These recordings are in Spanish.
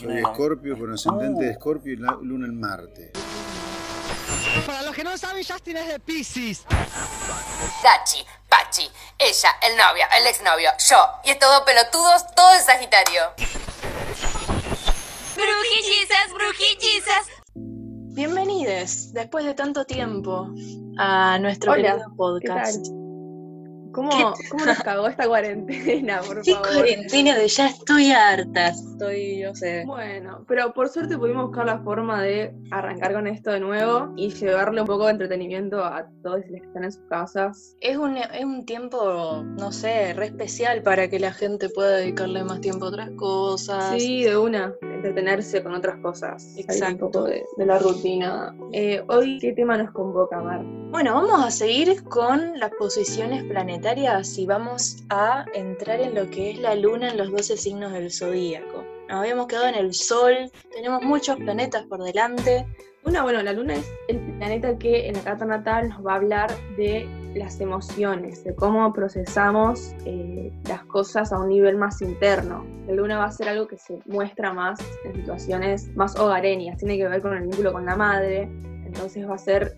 Soy Escorpio con ascendente de Escorpio y la luna en Marte. Para los que no saben, Justin es de Pisces. Dachi, Pachi, ella, el novio, el exnovio, yo y estos dos pelotudos, todo es Sagitario. Brujillizas, brujillizas. Bienvenidos, después de tanto tiempo, a nuestro Hola, querido podcast. ¿Qué ¿Cómo, ¿Cómo nos cagó esta cuarentena, por ¿Qué favor? cuarentena de ya estoy harta? Estoy, yo sé. Bueno, pero por suerte pudimos buscar la forma de arrancar con esto de nuevo y llevarle un poco de entretenimiento a todos los que están en sus casas. Es un, es un tiempo, no sé, re especial para que la gente pueda dedicarle más tiempo a otras cosas. Sí, de una, entretenerse con otras cosas. Exacto. Un poco de, de la rutina. Eh, hoy, ¿qué tema nos convoca, Mar? Bueno, vamos a seguir con las posiciones planetarias y vamos a entrar en lo que es la luna en los 12 signos del zodíaco. Nos habíamos quedado en el sol, tenemos muchos planetas por delante. Una, bueno, la luna es el planeta que en la carta natal nos va a hablar de las emociones, de cómo procesamos eh, las cosas a un nivel más interno. La luna va a ser algo que se muestra más en situaciones más hogareñas, tiene que ver con el vínculo con la madre, entonces va a ser,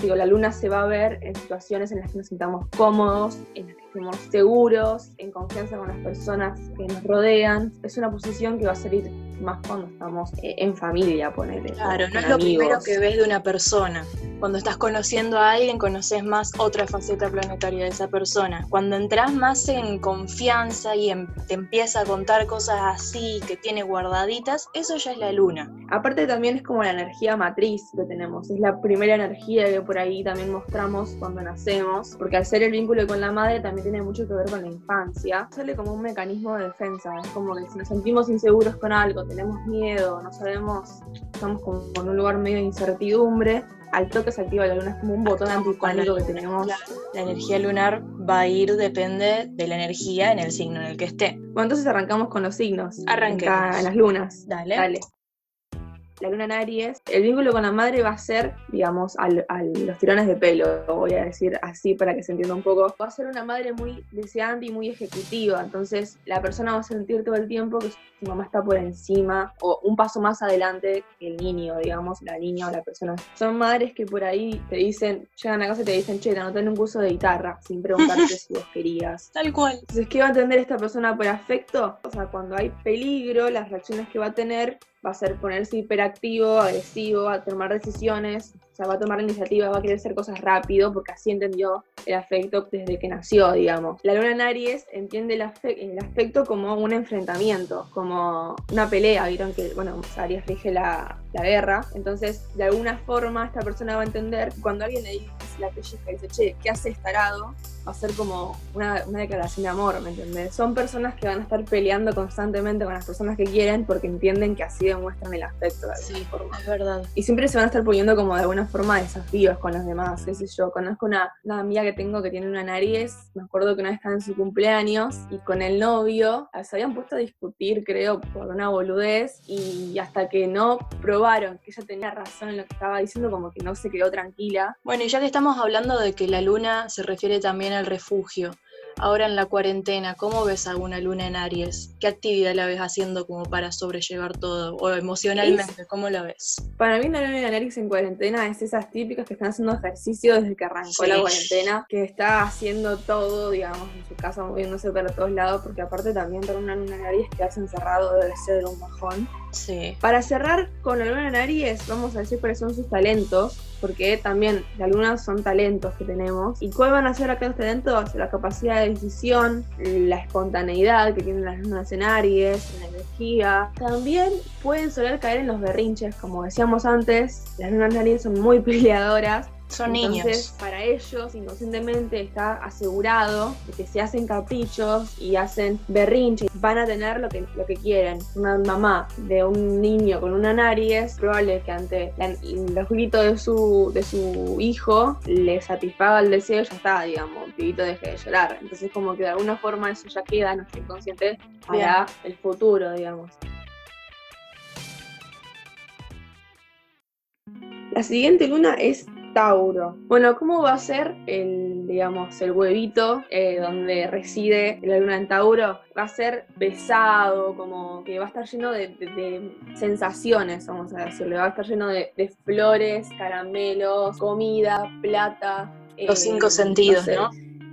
digo, la luna se va a ver en situaciones en las que nos sintamos cómodos, en las que estemos seguros, en confianza con las personas que nos rodean. Es una posición que va a salir más cuando estamos eh, en familia, ponele. Claro, no es lo amigos. primero que ves de una persona. Cuando estás conociendo a alguien, conoces más otra faceta planetaria de esa persona. Cuando entras más en confianza y em- te empieza a contar cosas así que tiene guardaditas, eso ya es la luna. Aparte también es como la energía matriz que tenemos, es la primera energía que por ahí también mostramos cuando nacemos, porque al ser el vínculo con la madre también tiene mucho que ver con la infancia. Sale como un mecanismo de defensa, es como que si nos sentimos inseguros con algo, tenemos miedo, no sabemos, estamos como en un lugar medio de incertidumbre, al toque se activa la luna, es como un botón antipánico que tenemos. La energía lunar va a ir, depende de la energía en el signo en el que esté. Bueno, entonces arrancamos con los signos. Arranquemos. Las lunas. Dale. Dale. La luna en Aries, el vínculo con la madre va a ser, digamos, al- a, los tirones de pelo, lo voy a decir así para que se entienda un poco. Va a ser una madre muy deseante y muy ejecutiva, entonces la persona va a sentir todo el tiempo que su mamá está por encima o un paso más adelante que el niño, digamos, la niña o la persona. Son madres que por ahí te dicen, llegan a casa y te dicen, che, te anoté en un curso de guitarra, sin preguntarte si vos querías. Tal cual. Entonces, ¿qué va a entender esta persona por afecto? O sea, cuando hay peligro, las reacciones que va a tener va a ser ponerse hiperactivo, agresivo, a tomar decisiones, o sea, va a tomar la iniciativa, va a querer hacer cosas rápido, porque así entendió el afecto desde que nació, digamos. La luna en Aries entiende el, afe- el afecto como un enfrentamiento, como una pelea, vieron que, bueno, Aries rige la, la guerra, entonces, de alguna forma, esta persona va a entender cuando alguien le dice la pellizca y dice, che, ¿qué hace tarado? va a ser como una, una declaración de amor, ¿me entendés? Son personas que van a estar peleando constantemente con las personas que quieren porque entienden que así demuestran el afecto de alguna Sí, forma. es verdad. Y siempre se van a estar poniendo como de alguna forma desafíos con los demás, qué sé yo. Conozco una, una amiga que tengo que tiene una nariz, me acuerdo que una vez estaba en su cumpleaños y con el novio se habían puesto a discutir, creo, por una boludez y hasta que no probaron que ella tenía razón en lo que estaba diciendo, como que no se quedó tranquila. Bueno, y ya que estamos hablando de que la luna se refiere también al refugio, ahora en la cuarentena, ¿cómo ves a una luna en Aries? ¿Qué actividad la ves haciendo como para sobrellevar todo? O emocionalmente, ¿cómo la ves? Para mí, la luna de Aries en cuarentena es esas típicas que están haciendo ejercicio desde que arrancó Sí. la cuarentena, que está haciendo todo, digamos, en su casa, moviéndose para todos lados, porque aparte también para una luna en Aries quedarse encerrado debe ser un bajón. Sí. Para cerrar con la luna en Aries, vamos a decir cuáles son sus talentos, porque también la luna son talentos que tenemos. ¿Y cuáles van a ser acá los talentos? La capacidad de decisión, la espontaneidad que tienen las lunas en Aries, la energía. También pueden soler caer en los berrinches, como decíamos antes, las lunas en Aries son muy peleadoras. Son Entonces, niños. para ellos, inconscientemente está asegurado de que si hacen caprichos y hacen berrinches, van a tener lo que, lo que quieren. Una mamá de un niño con una nariz, es probable que ante la- los gritos de su, de su hijo le satisfaga el deseo y ya está, digamos, el pibito deje de llorar. Entonces, como que de alguna forma eso ya queda en nuestro inconsciente para el futuro, digamos. La siguiente luna es Tauro. Bueno, ¿cómo va a ser el, digamos, el huevito eh, donde reside la luna en Tauro? Va a ser pesado, como que va a estar lleno de, de- de sensaciones, vamos a decirle. Va a estar lleno de, de flores, caramelos, comida, plata. Los cinco sentidos, sé. ¿no?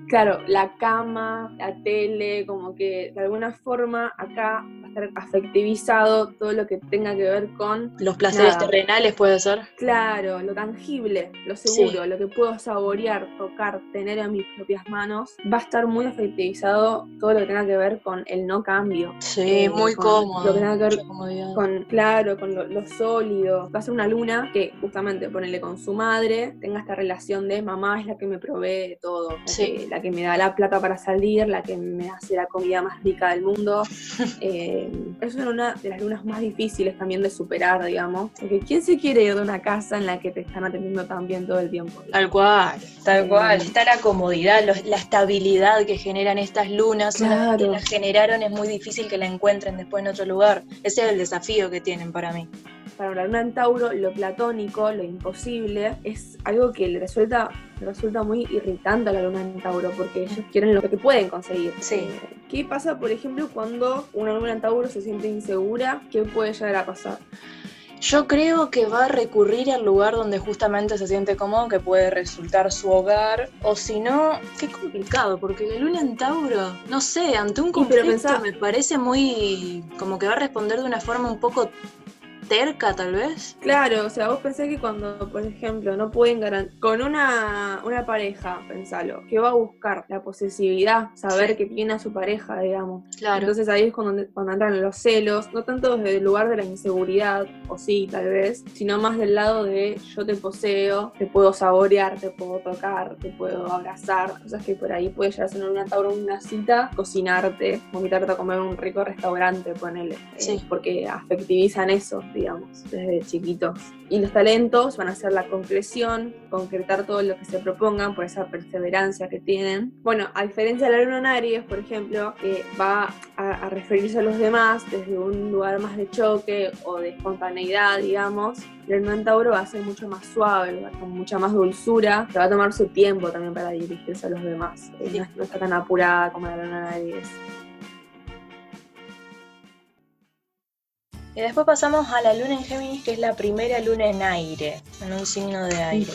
Claro, la cama, la tele, como que de alguna forma acá va a estar afectivizado todo lo que tenga que ver con Los placeres Nada. terrenales puede ser. Claro, lo tangible, lo seguro, lo que puedo saborear, tocar, tener en mis propias manos, va a estar muy afectivizado todo lo que tenga que ver con el no cambio. Sí, Eh, muy cómodo. Lo que tenga que ver con, claro, con lo, lo sólido. Va a ser una luna que justamente ponele con su madre, tenga esta relación de mamá es la que me provee de todo, Sí. La que me da la plata para salir, la que me hace la comida más rica del mundo. Eh, es una de las lunas más difíciles también de superar, digamos. Porque ¿quién se quiere ir de una casa en la que te están atendiendo tan bien todo el tiempo? Tal cual, tal cual. Mm. Está la comodidad, los- la estabilidad que generan estas lunas. Que Claro. la generaron es muy difícil que la encuentren después en otro lugar. Ese es el desafío que tienen para mí. Para en Tauro, lo platónico, lo imposible, es algo que le resulta, le resulta muy irritante a la luna en Tauro, porque ellos quieren lo que pueden conseguir. Sí. ¿Qué pasa, por ejemplo, cuando una luna en Tauro se siente insegura? ¿Qué puede llegar a pasar? Yo creo que va a recurrir al lugar donde justamente se siente cómodo, que puede resultar su hogar, o si no, qué complicado, porque la luna en Tauro, no sé, ante un Y pero conflicto pensá- me parece muy, como que va a responder de una forma un poco terca tal vez. Claro, o sea, vos pensás que cuando, por ejemplo, no pueden garantizar, con una, una pareja, pensalo, que va a buscar la posesividad, saber Sí. que tiene a su pareja, digamos. Claro. Entonces ahí es cuando, cuando entran los celos, no tanto desde el lugar de la inseguridad, o sí, tal vez, sino más del lado de yo te poseo, te puedo saborear, te puedo tocar, te puedo abrazar, cosas que por ahí puede llegar a ser una tauro una cita, cocinarte, invitarte a comer en un rico restaurante, ponele, eh, Sí. porque afectivizan eso, digamos, desde chiquitos. Y los talentos van a ser la concreción, concretar todo lo que se propongan por esa perseverancia que tienen. Bueno, a diferencia de la luna en Aries, por ejemplo, que va a, a referirse a los demás desde un lugar más de choque o de espontaneidad, digamos, la luna en Tauro va a ser mucho más suave, con mucha más dulzura, que va a tomar su tiempo también para dirigirse a los demás. Sí. No, no está tan apurada como la luna en Aries. Y después pasamos a la luna en Géminis, que es la primera luna en aire, en un signo de aire.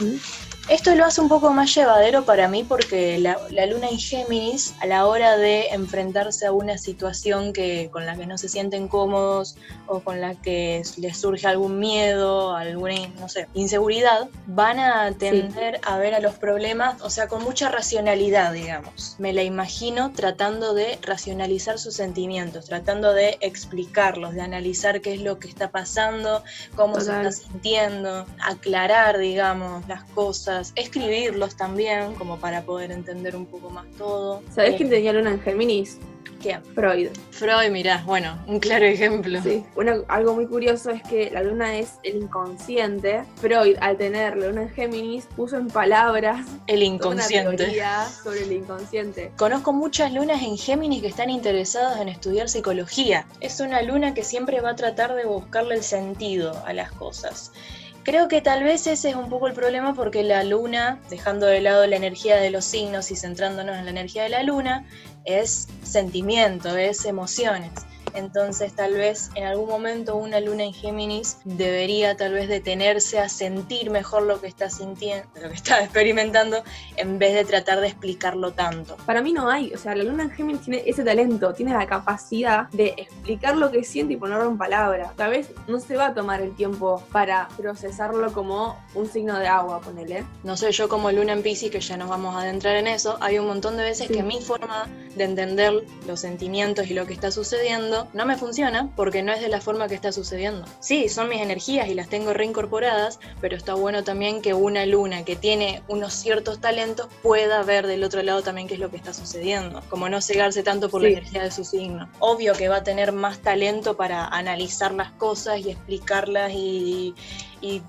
Esto lo hace un poco más llevadero para mí porque la, la luna en Géminis, a la hora de enfrentarse a una situación que, con la que no se sienten cómodos o con la que les surge algún miedo, alguna, no sé, inseguridad, van a tender a ver a los problemas, o sea, con mucha racionalidad, digamos. Me la imagino tratando de racionalizar sus sentimientos, tratando de explicarlos, de analizar qué es lo que está pasando, cómo se está sintiendo, aclarar, digamos, las cosas, escribirlos también, como para poder entender un poco más todo. ¿Sabés Eh, quién tenía luna en Géminis? ¿Quién? Freud. Freud, mirá, bueno, un claro ejemplo. Sí. Una- algo muy curioso es que la luna es el inconsciente. Freud, al tener la luna en Géminis, puso en palabras El una inconsciente. teoría sobre el inconsciente. Conozco muchas lunas en Géminis que están interesadas en estudiar psicología. Es una luna que siempre va a tratar de buscarle el sentido a las cosas. Creo que tal vez ese es un poco el problema porque la luna, dejando de lado la energía de los signos y centrándonos en la energía de la luna, es sentimiento, es emociones. Entonces tal vez en algún momento una luna en Géminis debería tal vez detenerse a sentir mejor lo que está sintiendo, lo que está experimentando, en vez de tratar de explicarlo tanto. Para mí no hay, o sea, la luna en Géminis tiene ese talento, tiene la capacidad de explicar lo que siente y ponerlo en palabras. Tal vez no se va a tomar el tiempo para procesarlo como un signo de agua, ponele. No sé, yo como luna en Pisces, que ya nos vamos a adentrar en eso, hay un montón de veces Sí. que mi forma de entender los sentimientos y lo que está sucediendo no me funciona porque no es de la forma que está sucediendo. Sí, son mis energías y las tengo reincorporadas, pero está bueno también que una luna que tiene unos ciertos talentos pueda ver del otro lado también qué es lo que está sucediendo, como no cegarse tanto por la energía de su signo. Obvio que va a tener más talento para analizar las cosas y explicarlas y, y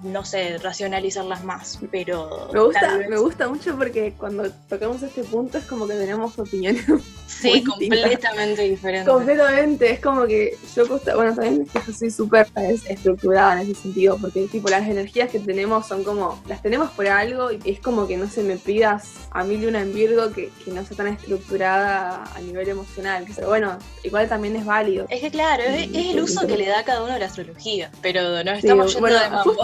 no sé, racionalizarlas más, pero... Me gusta, vez- me gusta mucho porque cuando tocamos este punto es como que tenemos opiniones Sí, completamente diferente. completamente. Es como que yo, bueno, también es que yo soy súper es- estructurada en ese sentido, porque tipo las energías que tenemos son como, las tenemos por algo y es como que no se me pidas a mí Luna en Virgo que, que no sea tan estructurada a nivel emocional. Pero bueno, igual también es válido. Es que claro, es, es el uso que le da a cada uno la astrología. Pero Sí, estamos yendo bueno, de mambo.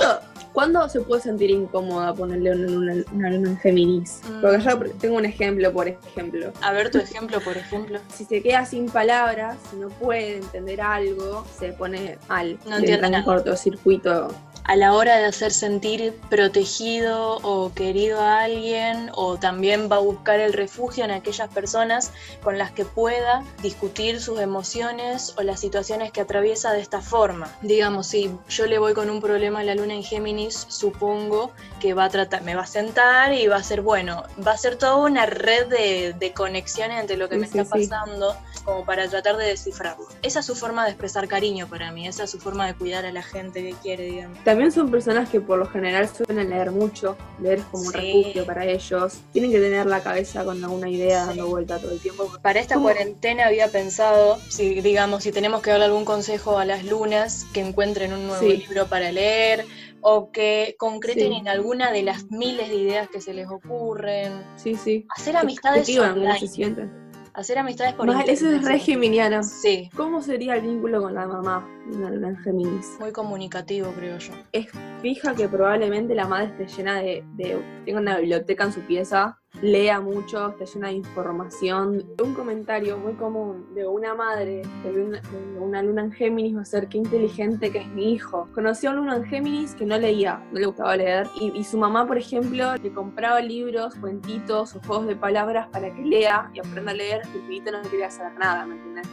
¿Cuándo se puede sentir incómoda ponerle una luna, una luna en Géminis? Mm. Porque yo tengo un ejemplo, por ejemplo. A ver tu ejemplo, por ejemplo. Si se queda sin palabras, si no puede entender algo, se pone mal. No entiende entra un nada. cortocircuito. A la hora de hacer sentir protegido o querido a alguien, o también va a buscar el refugio en aquellas personas con las que pueda discutir sus emociones o las situaciones que atraviesa de esta forma. Digamos, si yo le voy con un problema a la luna en Géminis, supongo que va a tratar, me va a sentar y va a ser bueno, va a ser toda una red de, de conexiones entre lo que Sí, me está sí. pasando como para tratar de descifrarlo. Esa es su forma de expresar cariño para mí, esa es su forma de cuidar a la gente que quiere, digamos. También son personas que por lo general suelen leer mucho, leer es como un refugio para ellos. Tienen que tener la cabeza con alguna idea Sí. dando vuelta todo el tiempo. Para esta ¿Cómo? cuarentena había pensado, si digamos, si tenemos que darle algún consejo a las lunas, que encuentren un nuevo Sí. libro para leer o que concreten en alguna de las miles de ideas que se les ocurren. Sí, sí. Hacer amistades online. se sienten. Hacer amistades por Más, eso es internet. re geminiana. Sí, ¿Cómo sería el vínculo con la mamá de una Géminis? muy comunicativo, creo yo. es fija que probablemente la madre esté llena de, de- tenga una biblioteca en su pieza, lea mucho, esté llena de información. Un comentario muy común de una madre de, de una luna en Géminis va a ser qué inteligente que es mi hijo. Conocí a un luna en Géminis que no leía, no le gustaba leer, y, y su mamá, por ejemplo, le compraba libros, cuentitos o juegos de palabras para que lea y aprenda a leer, y el pibito no quería saber nada, ¿me entiendes?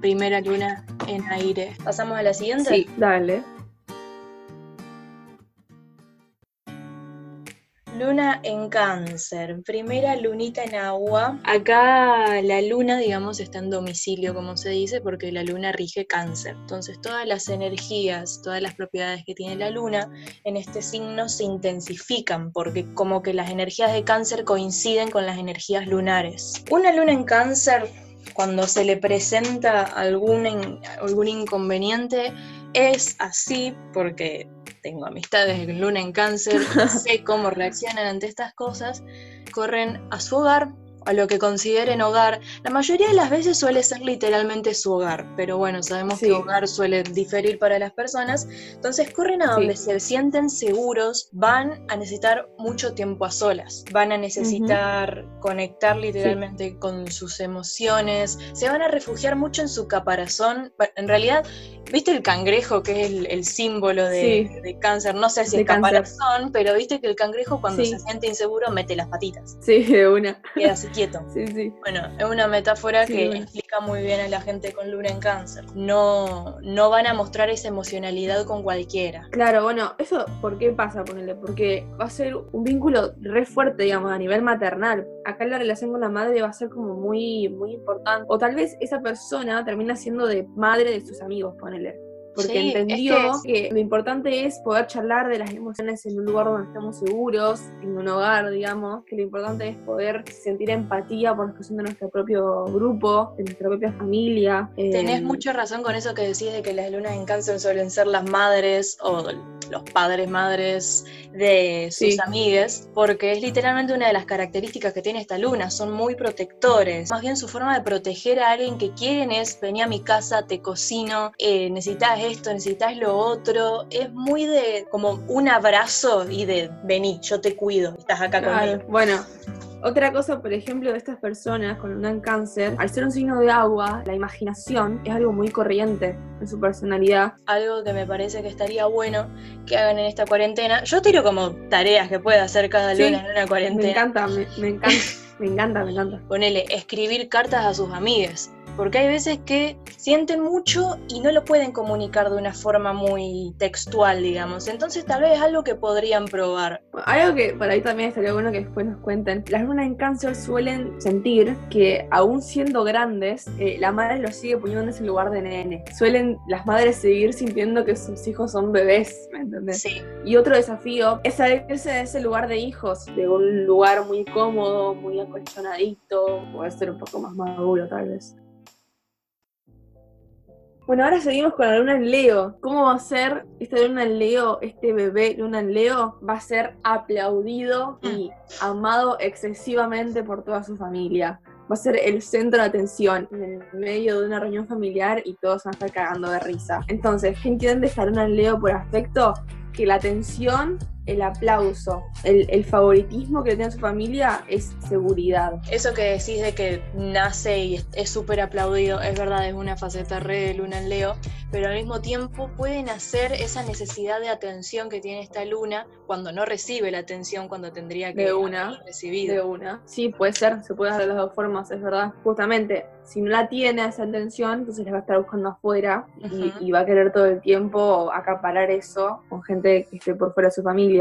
Primera luna en aire. ¿Pasamos a la siguiente? Sí, dale. Luna en cáncer, primera lunita en agua. Acá la luna, digamos, está en domicilio, como se dice, porque la luna rige cáncer. Entonces todas las energías, todas las propiedades que tiene la luna en este signo se intensifican, porque como que las energías de cáncer coinciden con las energías lunares. Una luna en cáncer, cuando se le presenta algún, algún inconveniente, es así porque tengo amistades en luna en cáncer, sé cómo reaccionan ante estas cosas, corren a su hogar, a lo que consideren hogar. La mayoría de las veces suele ser literalmente su hogar, pero bueno, sabemos Sí. que hogar suele diferir para las personas, entonces corren a Sí. donde se sienten seguros, van a necesitar mucho tiempo a solas, van a necesitar conectar literalmente con sus emociones, se van a refugiar mucho en su caparazón, en realidad ¿Viste el cangrejo que es el, el símbolo de, de cáncer? No sé si De es cáncer. caparazón, pero viste que el cangrejo cuando se siente inseguro mete las patitas, Sí, de una. queda así quieto. Sí, sí. Bueno, es una metáfora Sí, que bueno. explica muy bien a la gente con luna en cáncer. No, no van a mostrar esa emocionalidad con cualquiera. Claro, bueno, eso, ¿por qué pasa? Ponele? Porque va a ser un vínculo re fuerte, digamos, a nivel maternal. Acá la relación con la madre va a ser como muy, muy importante. O tal vez esa persona termina siendo de madre de sus amigos, ponele. Porque Sí, es entendió que que, lo importante es poder charlar de las emociones en un lugar donde estamos seguros, en un hogar, digamos, que lo importante es poder sentir empatía por que son de nuestro propio grupo, de nuestra propia familia. Tenés Eh, mucha razón con eso que decís de que las lunas en cáncer suelen ser las madres o los padres, madres de sus Sí. amigues, porque es literalmente una de las características que tiene esta luna, son muy protectores. Más bien su forma de proteger a alguien que quieren es, vení a mi casa, te cocino, eh, necesitas esto, necesitas lo otro, es muy de como un abrazo y de, vení, yo te cuido, estás acá Claro, conmigo. Bueno, otra cosa, por ejemplo, de estas personas con en cáncer, al ser un signo de agua, la imaginación es algo muy corriente en su personalidad. algo que me parece que estaría bueno que hagan en esta cuarentena. Yo tiro como tareas que puede hacer cada Sí, luna en una Me cuarentena. encanta, me, me encanta, me encanta, me encanta. Ponele, escribir cartas a sus amigues. Porque hay veces que sienten mucho y no lo pueden comunicar de una forma muy textual, digamos. Entonces tal vez es algo que podrían probar. Algo que por ahí también estaría bueno que después nos cuenten. Las lunas en cáncer suelen sentir que aún siendo grandes, eh, la madre los sigue poniendo en ese lugar de nene. Suelen las madres seguir sintiendo que sus hijos son bebés, ¿me entendés? Sí, Y otro desafío es salirse de ese lugar de hijos, de un lugar muy cómodo, muy acolchonadito, puede ser un poco más maduro tal vez. Bueno, ahora seguimos con la luna en Leo. ¿Cómo va a ser esta luna en Leo, este bebé luna en Leo? Va a ser aplaudido y amado excesivamente por toda su familia. Va a ser el centro de atención en el medio de una reunión familiar y todos van a estar cagando de risa. Entonces, ¿qué entiende esta luna en Leo por afecto? Que la atención el aplauso, el, el favoritismo que tiene su familia es seguridad. Eso que decís de que nace y es- súper aplaudido, es verdad, es una faceta re de luna en Leo, pero al mismo tiempo puede nacer esa necesidad de atención que tiene esta luna cuando no recibe la atención cuando tendría que De una, recibido. De una. Sí, puede ser, se puede hacer de las dos formas, es verdad. Justamente, si no la tiene esa atención, entonces la va a estar buscando afuera y, y va a querer todo el tiempo acaparar eso con gente que esté por fuera de su familia.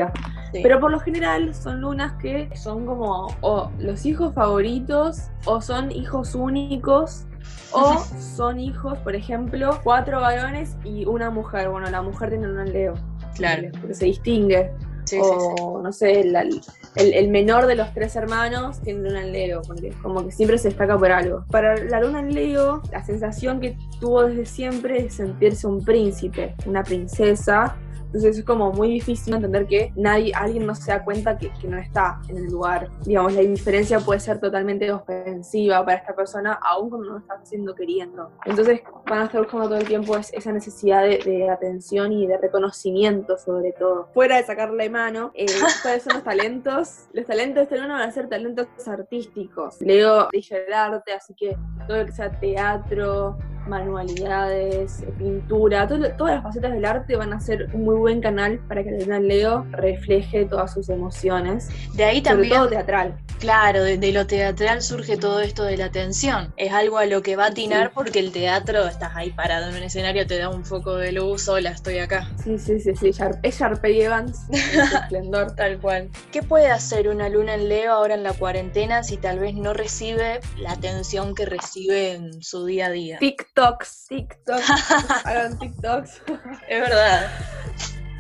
Sí. Pero por lo general son lunas que son como o los hijos favoritos o son hijos únicos o son hijos, por ejemplo, cuatro varones y una mujer. Bueno, la mujer tiene un Leo. Claro. Porque se distingue. Sí, sí, sí. o no sé, el, el menor de los tres hermanos tiene luna en Leo, porque como que siempre se destaca por algo. Para la luna en Leo, la sensación que tuvo desde siempre es sentirse un príncipe, una princesa. Entonces es como muy difícil entender que nadie, alguien no se da cuenta que, que no está en el lugar. Digamos, la indiferencia puede ser totalmente ofensiva para esta persona, aun cuando no lo estás haciendo queriendo. Entonces van a estar buscando todo el tiempo es- esa necesidad de, de atención y de reconocimiento sobre todo. Fuera de sacarle mano, eh, ¿cuáles son los talentos? Los talentos de este luna van a ser talentos artísticos. Leo brilla el arte, así que todo lo que sea teatro, manualidades, pintura, todo- todas las facetas del arte van a ser un muy buen canal para que la luna en Leo refleje todas sus emociones, De ahí sobre también, todo teatral. claro, de, de lo teatral surge todo esto de la atención. Es algo a lo que va a atinar Sí. porque el teatro, estás ahí parado en un escenario, te da un foco de luz, hola, estoy acá. Sí, sí, sí, sí, es Sharpay Evans, esplendor. Tal cual. ¿Qué puede hacer una luna en Leo ahora en la cuarentena si tal vez no recibe la atención que recibe en su día a día? TikToks, TikToks, hagan TikToks. Es verdad.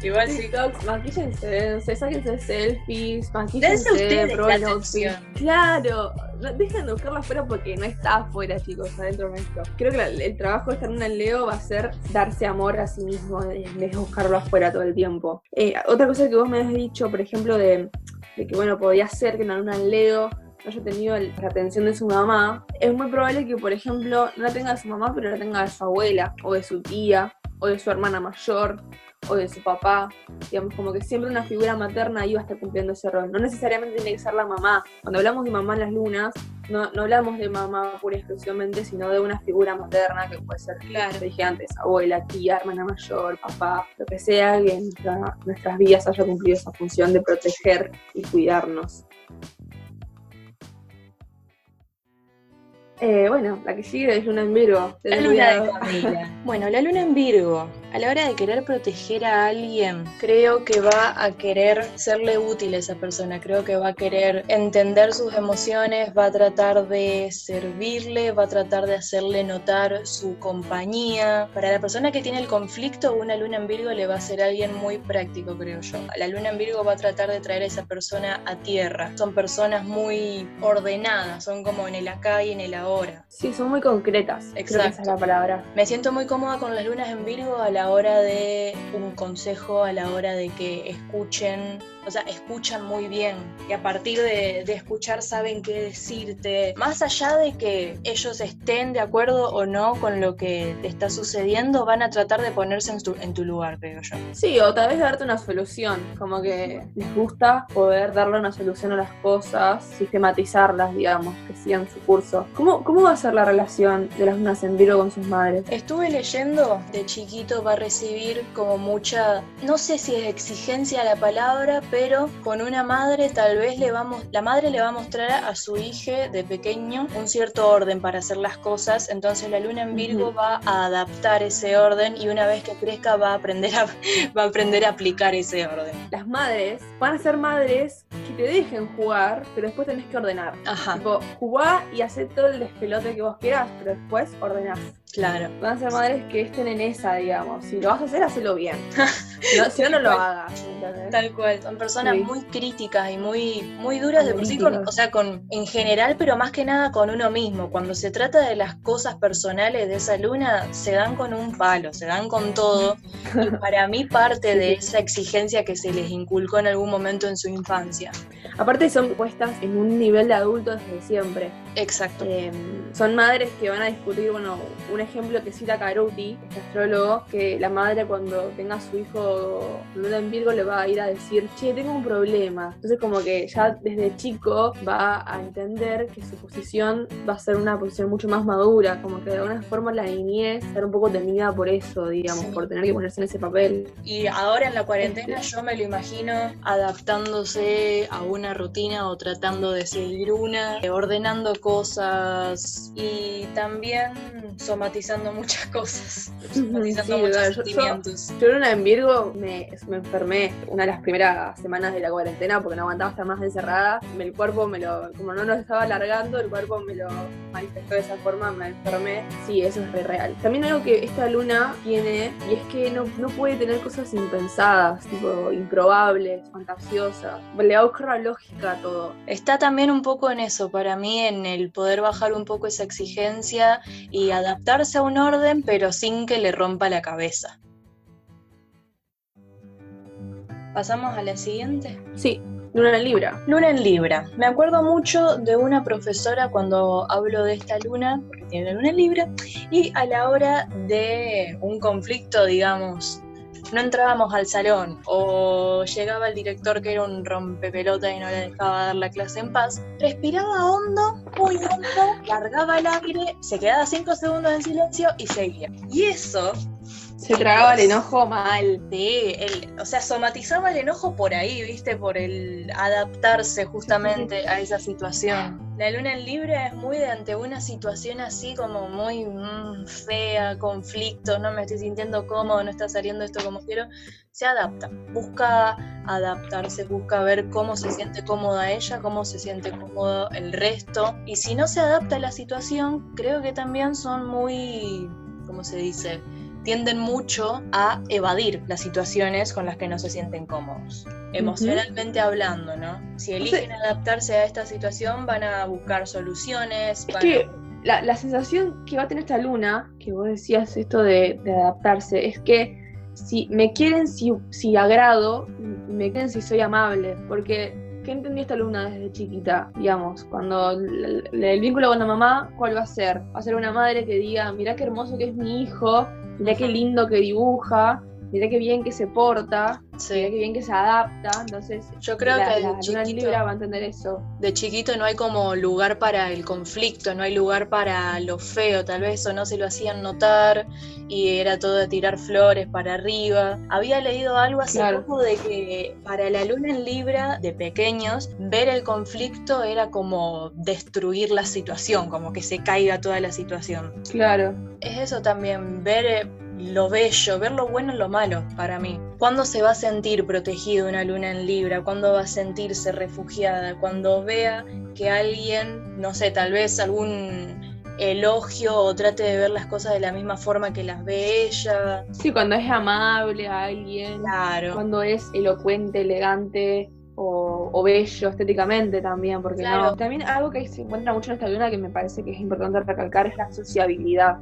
Igual sí. TikToks, maquíllense, no sé, sáquense selfies, Dense maquíllense, ustedes prueben atención. Claro, dejen de buscarla afuera porque no está afuera, chicos, adentro nuestro. Creo que la- el trabajo de estar en Leo va a ser darse amor a sí mismo en vez de buscarlo afuera todo el tiempo. Eh, otra cosa que vos me has dicho, por ejemplo, de, de que, bueno, podía ser que en la luna en Leo no haya tenido la atención de su mamá, es muy probable que, por ejemplo, no la tenga de su mamá, pero la tenga de su abuela, o de su tía, o de su hermana mayor, o de su papá. Digamos, como que siempre una figura materna iba a estar cumpliendo ese rol. No necesariamente tiene que ser la mamá. Cuando hablamos de mamá en las lunas, no, no hablamos de mamá pura y exclusivamente, sino de una figura materna que puede ser, Claro. como dije antes, abuela, tía, hermana mayor, papá, lo que sea, que en nuestra- nuestras vidas haya cumplido esa función de proteger y cuidarnos. Eh, bueno, la que sigue es Luna en Virgo. La luna de. Camila. Bueno, la luna en Virgo, a la hora de querer proteger a alguien, creo que va a querer serle útil a esa persona, creo que va a querer entender sus emociones, va a tratar de servirle, va a tratar de hacerle notar su compañía. Para la persona que tiene el conflicto, una luna en Virgo le va a ser alguien muy práctico, creo yo. La luna en Virgo va a tratar de traer a esa persona a tierra. Son personas muy ordenadas, son como en el acá y en el ahora. Sí, son muy concretas. Creo que esa es Exacto. la palabra. Me siento muy cómoda con las lunas en Virgo a la hora de un consejo, a la hora de que escuchen, o sea, escuchan muy bien y a partir de, de escuchar saben qué decirte, más allá de que ellos estén de acuerdo o no con lo que te está sucediendo, van a tratar de ponerse en tu, en tu lugar, creo yo. Sí, o tal vez darte una solución, como que les gusta poder darle una solución a las cosas, sistematizarlas, digamos, que sigan su curso. ¿Cómo, cómo va a ser la relación de las lunas en Virgo con sus madres? Estuve leyendo, de chiquito va a recibir como mucha, no sé si es exigencia la palabra, pero con una madre tal vez le vamos, la madre le va a mostrar a su hija de pequeño un cierto orden para hacer las cosas, entonces la luna en Virgo va a adaptar ese orden y una vez que crezca va a aprender a, va a aprender a aplicar ese orden. Las madres van a ser madres que te dejen jugar, pero después tenés que ordenar. Ajá, Tipo, jugá y hacé todo el despelote que vos quieras, pero después ordenás. Claro. Van a ser madres que estén en esa, digamos. Si lo vas a hacer, hacelo bien. No, si no, no lo hagas. ¿entendés? Tal cual. Son personas Sí. muy críticas y muy, muy duras de por sí, con- o sea, con, en general, pero más que nada con uno mismo. Cuando se trata de las cosas personales de esa luna, se dan con un palo, se dan con todo. Y para mí parte de esa exigencia que se les inculcó en algún momento en su infancia. Aparte son puestas en un nivel de adulto desde siempre. Exacto. Eh, son madres que van a discutir, bueno, un ejemplo que cita Caruti, este astrólogo, que la madre cuando tenga a su hijo luna en Virgo le va a ir a decir, che, tengo un problema. Entonces como que ya desde chico va a entender que su posición va a ser una posición mucho más madura, como que de alguna forma la niñez estar un poco temida por eso, digamos, Sí. por tener que ponerse en ese papel. Y ahora en la cuarentena Este. yo me lo imagino adaptándose a una rutina o tratando de seguir una, eh, ordenando cosas y también somatizando muchas cosas, somatizando Sí, muchos yo- yo-. Yo luna en Virgo me, me enfermé una de las primeras semanas de la cuarentena porque no aguantaba estar más encerrada. El cuerpo me lo, como no lo estaba alargando, el cuerpo me lo manifestó de esa forma, me enfermé. Sí, eso es re real. También algo que esta luna tiene, y es que no, no puede tener cosas impensadas, tipo improbables, fantasiosas. Le va a buscar la lógica a todo. Está también un poco en eso, para mí, en el poder bajar un poco esa exigencia y adaptarse a un orden, pero sin que le rompa la cabeza. Pasamos a la siguiente. Sí, luna en Libra. Luna en Libra. Me acuerdo mucho de una profesora cuando hablo de esta luna, porque tiene la luna en Libra, y a la hora de un conflicto, digamos, no entrábamos al salón o llegaba el director que era un rompepelota y no le dejaba dar la clase en paz, respiraba hondo, muy hondo, largaba el aire, se quedaba cinco segundos en silencio y seguía. Y eso Se tragaba el enojo mal. Sí, el, o sea, somatizaba el enojo por ahí, ¿viste? Por el adaptarse justamente a esa situación. La luna en Libra es muy de ante una situación así como muy mm, fea, conflicto, no me estoy sintiendo cómodo, no está saliendo esto como quiero, se adapta, busca adaptarse, busca ver cómo se siente cómoda ella, cómo se siente cómodo el resto. Y si no se adapta a la situación, creo que también son muy, ¿cómo se dice? Tienden mucho a evadir las situaciones con las que no se sienten cómodos, emocionalmente hablando, ¿no? Si eligen adaptarse a esta situación, van a buscar soluciones. Es van que a- la, la sensación que va a tener esta luna, que vos decías esto de, de adaptarse, es que si me quieren si, si agrado, me quieren si soy amable, porque ¿qué entendió esta luna desde chiquita? Digamos, cuando el, el vínculo con la mamá, ¿cuál va a ser? Va a ser una madre que diga, mirá qué hermoso que es mi hijo, mirá qué lindo que dibuja, mirá qué bien que se porta, Sí. qué bien que se adapta, entonces Yo creo la, que la chiquito, Libra va a entender eso. de chiquito no hay como lugar para el conflicto, no hay lugar para lo feo, tal vez o no se lo hacían notar y era todo de tirar flores para arriba. Había leído algo hace Claro. poco de que para la luna en Libra de pequeños, ver el conflicto era como destruir la situación, como que se caiga toda la situación. Claro. Es eso también, ver eh, lo bello, ver lo bueno en lo malo para mí. ¿Cuándo se va a sentir protegido una luna en Libra? ¿Cuándo va a sentirse refugiada? Cuando vea que alguien, no sé, tal vez algún elogio o trate de ver las cosas de la misma forma que las ve ella. Sí, cuando es amable a alguien, Claro. cuando es elocuente, elegante o, o bello estéticamente también, porque Claro. no. También algo que se encuentra mucho en esta luna que me parece que es importante recalcar es la sociabilidad.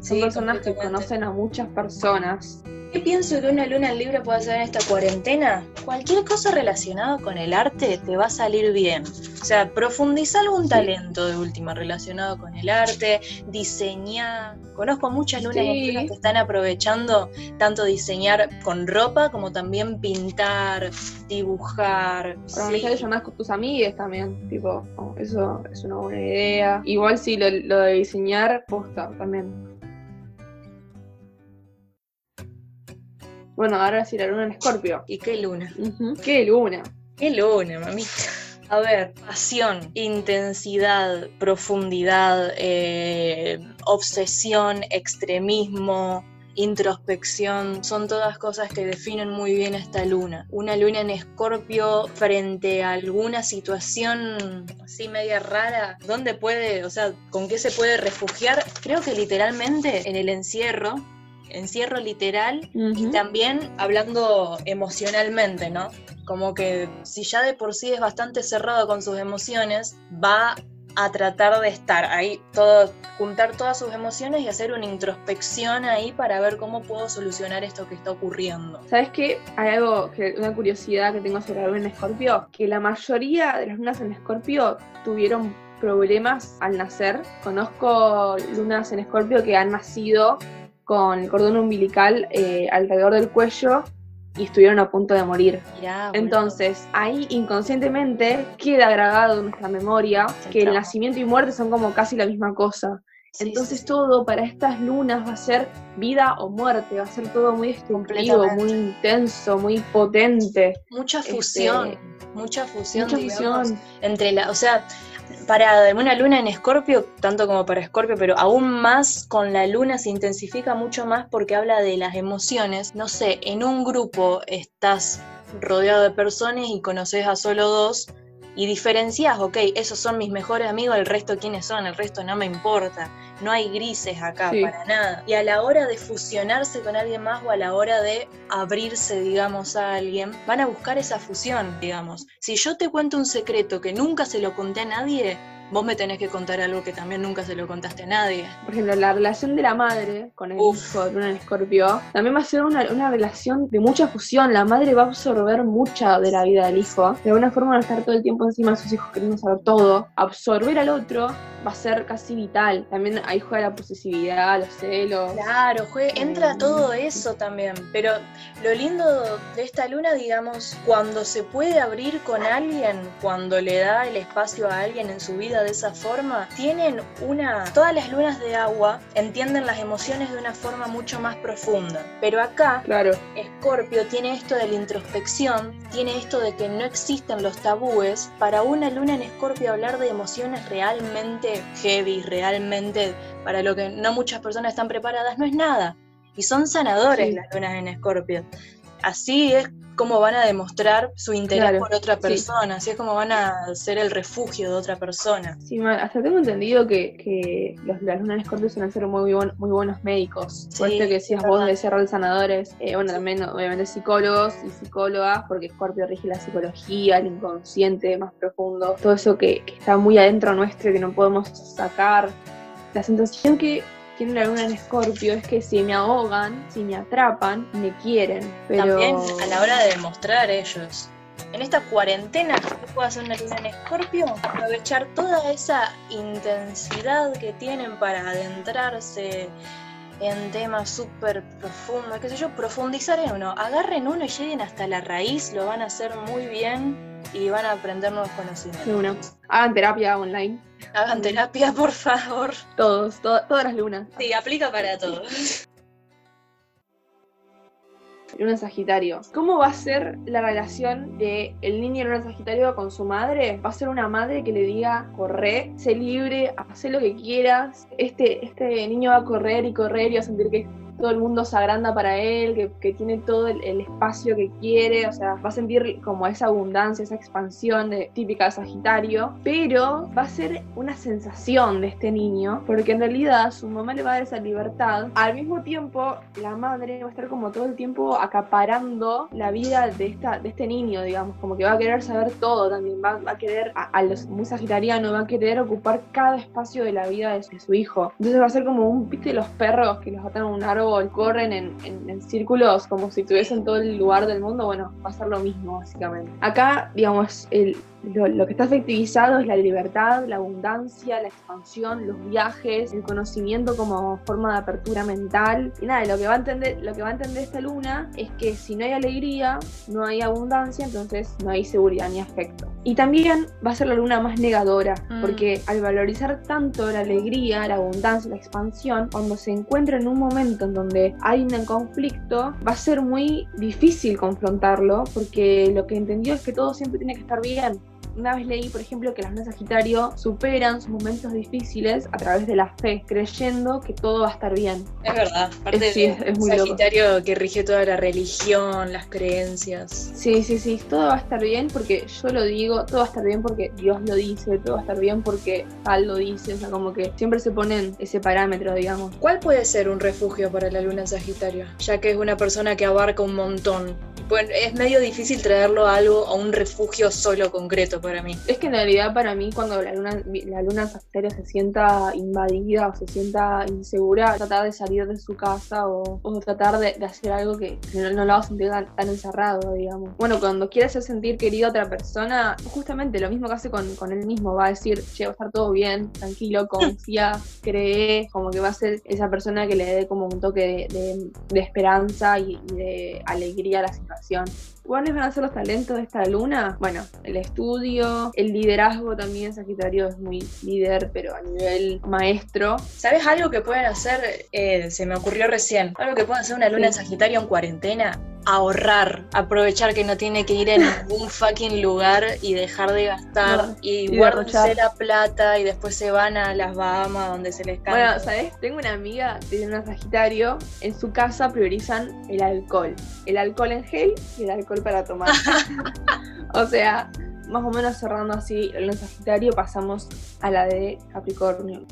Son sí, personas que conocen a muchas personas. ¿Qué pienso que una luna en Libra puede hacer en esta cuarentena? Cualquier cosa relacionada con el arte te va a salir bien. O sea, profundiza algún talento de última relacionado con el arte, diseñar. Conozco muchas lunas Sí. Que están aprovechando tanto diseñar con ropa como también pintar, dibujar. Organizar Sí. llamadas con tus amigas también, tipo, oh, eso es una buena idea. Igual sí, lo, lo de diseñar, posta también. Bueno, ahora sí, la luna en Escorpio. ¿Y qué luna? ¡Qué luna! Qué luna, mamita. A ver, pasión, intensidad, profundidad, eh, obsesión, extremismo, introspección, son todas cosas que definen muy bien esta luna. Una luna en escorpio frente a alguna situación así media rara, ¿dónde puede, o sea, con qué se puede refugiar? Creo que literalmente en el encierro, encierro literal y también hablando emocionalmente, ¿no? Como que si ya de por sí es bastante cerrado con sus emociones, va a tratar de estar ahí, todo, juntar todas sus emociones y hacer una introspección ahí para ver cómo puedo solucionar esto que está ocurriendo. ¿Sabes qué? Hay algo, que, una curiosidad que tengo sobre la luna en Escorpio, que la mayoría de las lunas en Escorpio tuvieron problemas al nacer. Conozco lunas en Escorpio que han nacido con el cordón umbilical eh, alrededor del cuello y estuvieron a punto de morir. Mirá. Entonces, ahí inconscientemente queda grabado en nuestra memoria que el nacimiento y muerte son como casi la misma cosa. Sí, Entonces sí, todo para estas lunas va a ser vida o muerte, va a ser todo muy destructivo, Completamente. muy intenso, muy potente. mucha Este, fusión, mucha fusión, Mucha digamos, fusión. entre la, o sea, para una luna en Escorpio, tanto como para Escorpio, pero aún más con la luna se intensifica mucho más porque habla de las emociones. No sé, en un grupo estás rodeado de personas y conoces a solo dos y diferencias, ok, esos son mis mejores amigos, el resto quiénes son, el resto no me importa. No hay grises acá Sí. para nada. Y a la hora de fusionarse con alguien más o a la hora de abrirse, digamos, a alguien, van a buscar esa fusión, digamos. Si yo te cuento un secreto que nunca se lo conté a nadie, vos me tenés que contar algo que también nunca se lo contaste a nadie. Por ejemplo, la relación de la madre con el Uf. hijo de Luna en Escorpio también va a ser una, una relación de mucha fusión. La madre va a absorber mucha de la vida del hijo. De alguna forma, no estar todo el tiempo encima de sus hijos queriendo saber todo. Absorber al otro va a ser casi vital. También ahí juega la posesividad, los celos. Claro, jue- entra Mm. todo eso también, pero lo lindo de esta luna, digamos, cuando se puede abrir con alguien, cuando le da el espacio a alguien en su vida de esa forma, tienen una... Todas las lunas de agua entienden las emociones de una forma mucho más profunda, pero acá Claro, Escorpio tiene esto de la introspección, tiene esto de que no existen los tabúes. Para una luna en Escorpio hablar de emociones realmente heavy, realmente para lo que no muchas personas están preparadas, no es nada. Y son sanadores Sí. las lunas en Escorpio. Así es como van a demostrar su interés Claro, por otra sí. persona, así es como van a ser el refugio de otra persona. sí, mal. hasta tengo entendido que, que los, las lunas Escorpio suelen ser muy, buen- muy buenos médicos. Por Sí, esto que es decías vos de ser sanadores, eh, bueno, también obviamente psicólogos y psicólogas, porque Escorpio rige la psicología, el inconsciente más profundo, todo eso que, que está muy adentro nuestro y que no podemos sacar. La sensación que tiene la luna en Escorpio es que si me ahogan, si me atrapan, me quieren. También a la hora de demostrar ellos. En esta cuarentena, ¿qué puedo hacer una luna en Escorpio? Aprovechar toda esa intensidad que tienen para adentrarse en temas súper profundos, qué sé yo, profundizar en uno. Agarren uno y lleguen hasta la raíz, lo van a hacer muy bien y van a aprender nuevos conocimientos. una. Hagan terapia online. Hagan terapia, por favor. Todos, to- todas las lunas. Sí, aplica para todos. Luna Sagitario. ¿Cómo va a ser la relación de el niño en Luna Sagitario con su madre? Va a ser una madre que le diga, corre, sé libre, haz lo que quieras. Este, este niño va a correr y correr y va a sentir que todo el mundo se agranda para él, que, que tiene todo el, el espacio que quiere, o sea, va a sentir como esa abundancia, esa expansión de, típica de Sagitario, pero va a ser una sensación de este niño, porque en realidad su mamá le va a dar esa libertad. Al mismo tiempo, la madre va a estar como todo el tiempo acaparando la vida de, esta, de este niño, digamos, como que va a querer saber todo también, va, va a querer, a, a los muy sagitarianos, va a querer ocupar cada espacio de la vida de de su hijo. Entonces va a ser como un, viste, los perros que los atan a un árbol, corren en, círculos como si tuviesen todo el lugar del mundo, bueno, va a ser lo mismo, básicamente. Acá, digamos, el, lo, lo que está efectivizado es la libertad, la abundancia, la expansión, los viajes, el conocimiento como forma de apertura mental. Y nada, lo que va a entender, lo que va a entender esta luna es que si no hay alegría, no hay abundancia, entonces no hay seguridad ni afecto. Y también va a ser la luna más negadora, Mm. porque al valorizar tanto la alegría, la abundancia, la expansión, cuando se encuentra en un momento en donde hay un conflicto, va a ser muy difícil confrontarlo, porque lo que entendió es que todo siempre tiene que estar bien. Una vez leí, por ejemplo, que las lunas Sagitario superan sus momentos difíciles a través de la fe, creyendo que todo va a estar bien. Es verdad, aparte Es- sí, de es muy loco. Sagitario que rige toda la religión, las creencias. Sí, sí, sí, todo va a estar bien porque yo lo digo, todo va a estar bien porque Dios lo dice, todo va a estar bien porque tal lo dice, o sea, como que siempre se ponen ese parámetro, digamos. ¿Cuál puede ser un refugio para la luna Sagitario? Ya que es una persona que abarca un montón. Bueno, es medio difícil traerlo a algo, a un refugio solo concreto para mí. Es que en realidad para mí cuando la luna, la luna Sagitario se sienta invadida o se sienta insegura, tratar de salir de su casa o, o tratar de, hacer algo que, no, no lo va a sentir tan, encerrado, digamos. Bueno, cuando quiere hacer sentir querido a otra persona, justamente lo mismo que hace con, con él mismo, va a decir, che, va a estar todo bien, tranquilo, confía, cree, como que va a ser esa persona que le dé como un toque de, de- de esperanza y, y de alegría a la situación relación ¿Cuáles van a ser los talentos de esta luna? Bueno, el estudio, el liderazgo también, Sagitario es muy líder, pero a nivel maestro. ¿Sabes algo que pueden hacer? Eh, se me ocurrió recién. Algo que pueden hacer una luna en Sí. Sagitario en cuarentena. Ahorrar, aprovechar que no tiene que ir a ningún fucking lugar y dejar de gastar No, y y guardarse la plata y después se van a las Bahamas donde se les canta. Bueno, ¿sabes? Tengo una amiga que tiene una Sagitario, en su casa priorizan el alcohol. El alcohol en gel y el alcohol para tomar. o sea, más o menos cerrando así el Sagitario, pasamos a la de Capricornio.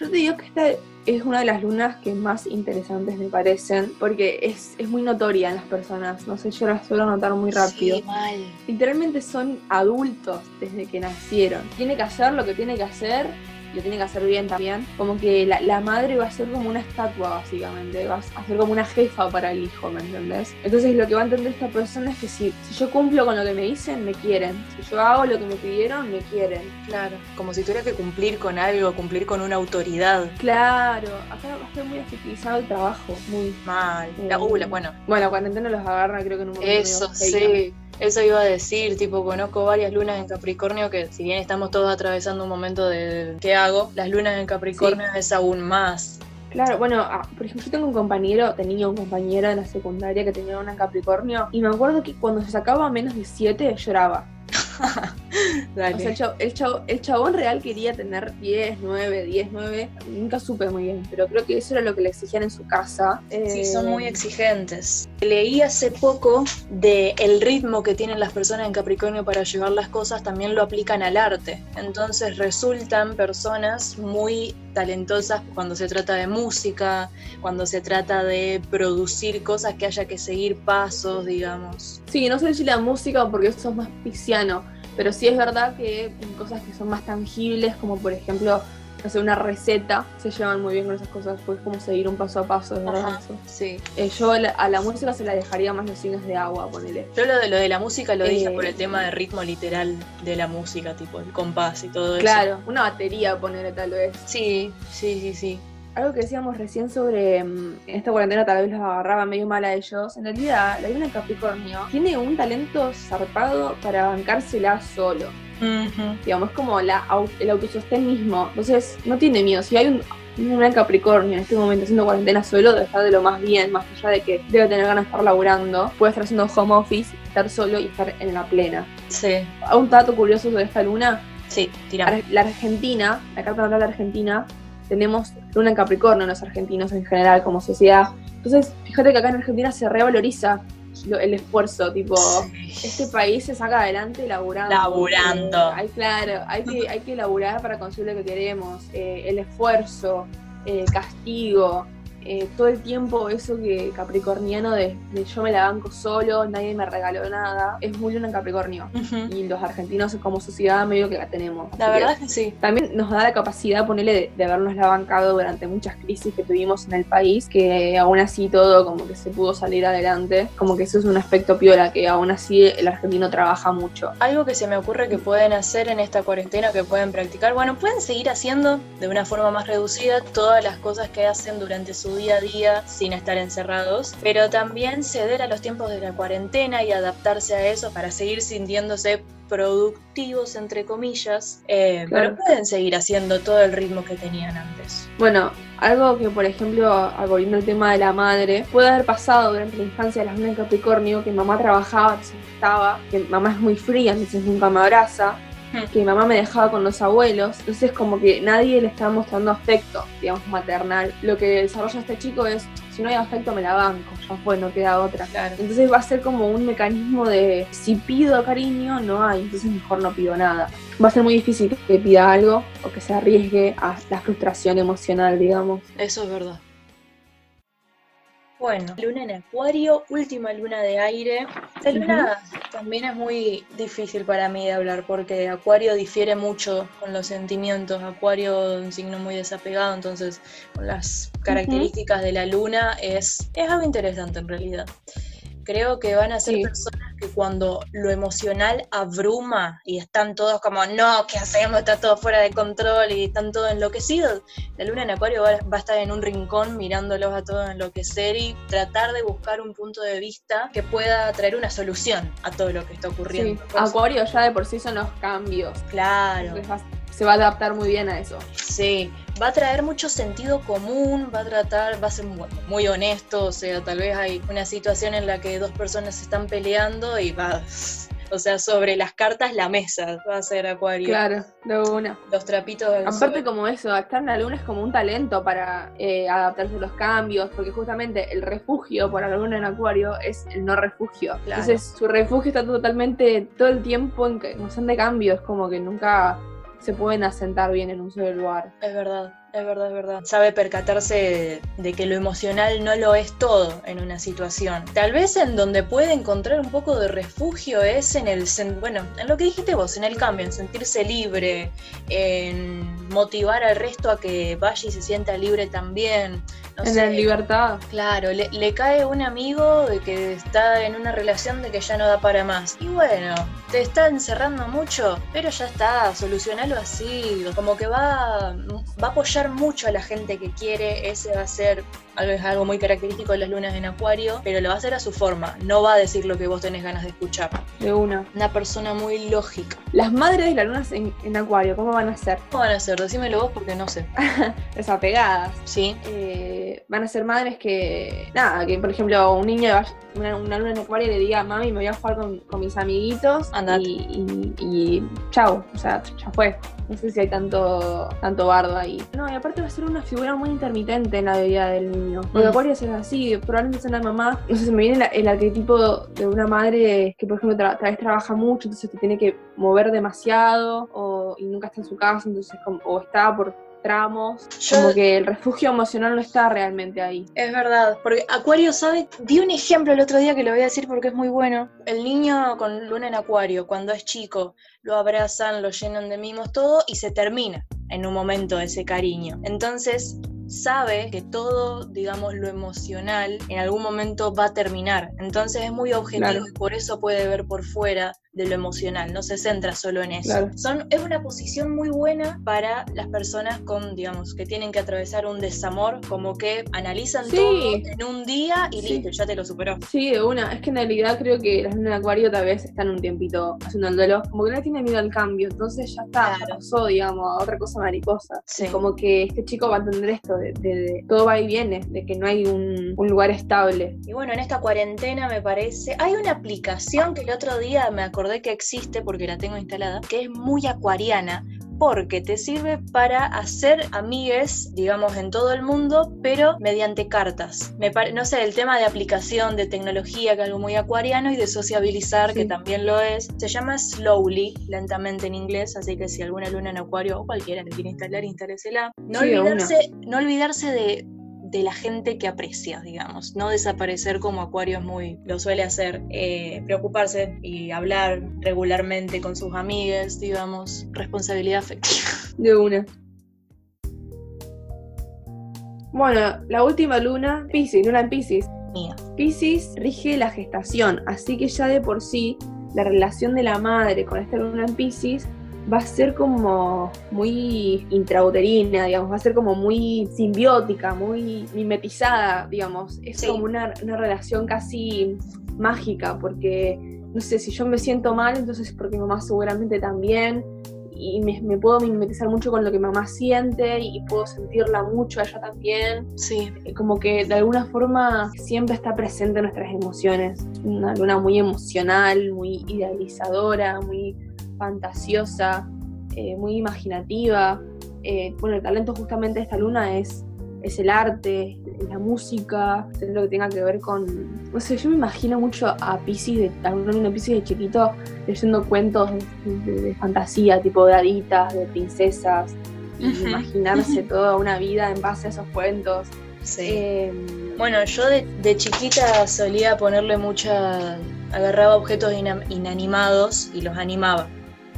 Yo te digo que esta es una de las lunas que más interesantes me parecen, porque es, es muy notoria en las personas. No sé, yo la suelo notar muy rápido. Sí, mal. Literalmente son adultos desde que nacieron. Tiene que hacer lo que tiene que hacer, lo tiene que hacer bien también. Como que la, la madre va a ser como una estatua, básicamente. Va a ser como una jefa para el hijo, ¿me entendés? Entonces lo que va a entender esta persona es que si, si yo cumplo con lo que me dicen, me quieren. Si yo hago lo que me pidieron, me quieren. Claro, como si tuviera que cumplir con algo, cumplir con una autoridad. Claro, acá va a estar muy efectivizado el trabajo, muy... Mal. La, uh, la- bueno, Bueno, cuarentena los agarra, creo que en un momento eso sí. Eso iba a decir, tipo, conozco varias lunas en Capricornio que si bien estamos todos atravesando un momento de ¿qué hago? Las lunas en Capricornio es aún más. Claro, bueno, ah, por ejemplo, yo tengo un compañero, tenía un compañero en la secundaria que tenía una en Capricornio, y me acuerdo que cuando se sacaba menos de 7 lloraba. Dale. O sea, el, chavo- el chabón real quería tener 10, 9, 10, 9. Nunca supe muy bien, pero creo que eso era lo que le exigían en su casa. Sí, Eh, son muy exigentes. Leí hace poco de el ritmo que tienen las personas en Capricornio para llevar las cosas, también lo aplican al arte. Entonces resultan personas muy talentosas cuando se trata de música, cuando se trata de producir cosas que haya que seguir pasos, digamos. Sí, no sé si la música porque eso es más pisciano, pero sí es verdad que en cosas que son más tangibles, como por ejemplo, sé, una receta, se llevan muy bien con esas cosas, porque es como seguir un paso a paso, es verdad Ajá, sí. Eh, yo a la, música se la dejaría más los signos de agua, ponele. Yo lo de lo de la música lo dije Eh, por el tema de ritmo literal de la música, tipo el compás y todo eso. Claro, una batería, ponele tal vez. Sí, sí, sí, sí. Algo que decíamos recién sobre en esta cuarentena tal vez los agarraba medio mal a ellos. En realidad, la luna en Capricornio tiene un talento zarpado para bancársela solo. Ujú. Digamos, es como la, el autosostén mismo. Entonces, no tiene miedo. Si hay un, un luna en Capricornio en este momento haciendo cuarentena solo, debe estar de lo más bien, más allá de que debe tener ganas de estar laburando. Puede estar haciendo home office, estar solo y estar en la plena. Sí, Un dato curioso sobre esta luna sí, tira. La Argentina, la carta natal de Argentina, tenemos luna en Capricornio los argentinos en general como sociedad. Entonces, fíjate que acá en Argentina se revaloriza lo- el esfuerzo, tipo, este país se saca adelante laburando. Laburando. Eh, hay, claro, hay que, hay que laburar para conseguir lo que queremos. Eh, el esfuerzo, eh, castigo, eh, todo el tiempo eso que capricorniano de, de yo me la banco solo, nadie me regaló nada, es muy luna en Capricornio. Ujú. Y los argentinos como sociedad medio que la tenemos. La Así que verdad es que sí. también nos da la capacidad, ponerle, de, de habernos la bancado durante muchas crisis que tuvimos en el país, que aún así todo como que se pudo salir adelante. Como que eso es un aspecto piola, que aún así el argentino trabaja mucho. Algo que se me ocurre que pueden hacer en esta cuarentena, que pueden practicar, bueno, pueden seguir haciendo de una forma más reducida todas las cosas que hacen durante su día a día sin estar encerrados, pero también ceder a los tiempos de la cuarentena y adaptarse a eso para seguir sintiéndose productivos, entre comillas, eh, Claro. pero pueden seguir haciendo todo el ritmo que tenían antes. Bueno, algo que por ejemplo, ah, volviendo al tema de la madre, puede haber pasado durante la infancia de las lunas en Capricornio, que mamá trabajaba, entonces no estaba, que mamá es muy fría, entonces nunca me abraza, Que mamá me dejaba con los abuelos, entonces como que nadie le estaba mostrando afecto, digamos, maternal. Lo que desarrolla este chico es, si no hay afecto me la banco, ya fue, no queda otra. Claro. Entonces va a ser como un mecanismo de si pido cariño, no hay, entonces mejor no pido nada. Va a ser muy difícil que pida algo o que se arriesgue a la frustración emocional, digamos. Eso es verdad. Bueno, luna en acuario, última luna de aire. Esta luna también es muy difícil para mí de hablar porque acuario difiere mucho con los sentimientos. Acuario es un signo muy desapegado, entonces con las características de la luna es, es algo interesante en realidad. Creo que van a ser Sí. personas que cuando lo emocional abruma y están todos como, no, ¿qué hacemos? Está todo fuera de control y están todos enloquecidos. La luna en Acuario va, va a estar en un rincón mirándolos a todos enloquecer y tratar de buscar un punto de vista que pueda traer una solución a todo lo que está ocurriendo. Acuario ya de por sí son los cambios. claro, Entonces se va a adaptar muy bien a eso. sí. Va a traer mucho sentido común, va a tratar, va a ser muy honesto, o sea, tal vez hay una situación en la que dos personas se están peleando y va, o sea, sobre las cartas la mesa va a ser Acuario. Claro, de una. Los trapitos del Aparte sol. como eso, estar en la luna es como un talento para eh, adaptarse a los cambios, porque justamente el refugio por la luna en acuario es el no refugio. Claro. Entonces su refugio está totalmente, todo el tiempo en constante de cambio, es como que nunca se pueden asentar bien en un solo lugar. Es verdad, es verdad, es verdad. Sabe percatarse de que lo emocional no lo es todo en una situación. Tal vez en donde puede encontrar un poco de refugio es en el, bueno, en lo que dijiste vos, en el cambio, en sentirse libre, en motivar al resto a que vaya y se sienta libre también. No en sé. la libertad. Claro, le, le cae un amigo de que está en una relación de que ya no da para más. Y bueno, te está encerrando mucho, pero ya está, solucionalo así. Como que va, va a mucho a la gente que quiere. Ese va a ser es algo muy característico de las lunas en Acuario, pero lo va a hacer a su forma. No va a decir lo que vos tenés ganas de escuchar. De una. Una persona muy lógica. Las madres de las lunas en, en acuario, ¿cómo van a ser? ¿Cómo van a hacer? Decímelo vos porque no sé. Desapegadas. ¿Sí? eh, van a ser madres que, nada, que por ejemplo un niño, una, una luna en acuario le diga, mami, me voy a jugar con, con mis amiguitos Andate. y, y, y chau, o sea, ya fue. No sé si hay tanto, tanto bardo ahí. No, y aparte va a ser una figura muy intermitente en la vida del niño. Porque Mm. Acuario es así, probablemente sea una mamá, no sé, se me viene la- el arquetipo de una madre que por ejemplo tra- tal vez trabaja mucho, entonces te tiene que mover demasiado, o, y nunca está en su casa, entonces como, o está por tramos, Yo- como que el refugio emocional no está realmente ahí. Es verdad, porque Acuario sabe, di un ejemplo el otro día que lo voy a decir porque es muy bueno. El niño con luna en Acuario, cuando es chico, lo abrazan, lo llenan de mimos, todo, y se termina en un momento ese cariño. Entonces, sabe que todo, digamos, lo emocional en algún momento va a terminar. Entonces es muy objetivo Claro. y por eso puede ver por fuera de lo emocional, no se centra solo en eso. Claro. Son, es una posición muy buena para las personas con, digamos, que tienen que atravesar un desamor, como que analizan Sí. todo en un día y Sí. listo, ya te lo superó. Sí, de una. Es que en realidad creo que las lunas de acuario tal vez están un tiempito haciendo el duelo. Como que no le tiene miedo al cambio, entonces ya está, Claro. pasó, digamos, a otra cosa mariposa. Sí. Como que este chico va a entender esto, de, todo va y viene, de que no hay un, un lugar estable. Y bueno, en esta cuarentena me parece, hay una aplicación que el otro día me acordé que existe porque la tengo instalada, que es muy acuariana, porque te sirve para hacer amigues, digamos, en todo el mundo, pero mediante cartas. Me no sé, el tema de aplicación, de tecnología, que es algo muy acuariano, y de sociabilizar, que también lo es. Se llama Slowly, lentamente en inglés, así que si alguna luna en acuario o cualquiera le quiere instalar, instálesela. No Sí, olvidarse, no olvidarse de, de la gente que aprecia, digamos. No desaparecer como Acuario es muy lo suele hacer. eh, preocuparse y hablar regularmente con sus amigas, digamos. Responsabilidad afectiva. De una. Bueno, la última luna, Pisces, luna en Pisces. Mía. Pisces rige la gestación, así que ya de por sí la relación de la madre con esta luna en Pisces va a ser como muy intrauterina, digamos, va a ser como muy simbiótica, muy mimetizada, digamos. Es Sí. como una, una relación casi mágica, porque no sé, si yo me siento mal, entonces es porque mamá seguramente también, y me, me puedo mimetizar mucho con lo que mamá siente y puedo sentirla mucho a ella también. Sí, Eh, Como que de alguna forma siempre está presente en nuestras emociones. Una luna muy emocional, muy idealizadora, muy fantasiosa, eh, muy imaginativa. Eh, bueno, el talento justamente de esta luna es, es el arte, es la música, es lo que tenga que ver con... No sé, yo me imagino mucho a Pisces, de, a una luna Pisces de chiquito, leyendo cuentos de, de- de fantasía, tipo de haditas, de princesas, y Ujú. imaginarse toda una vida en base a esos cuentos. sí. Eh, Bueno, yo de, de chiquita solía ponerle mucha. agarraba objetos ina- inanimados y los animaba.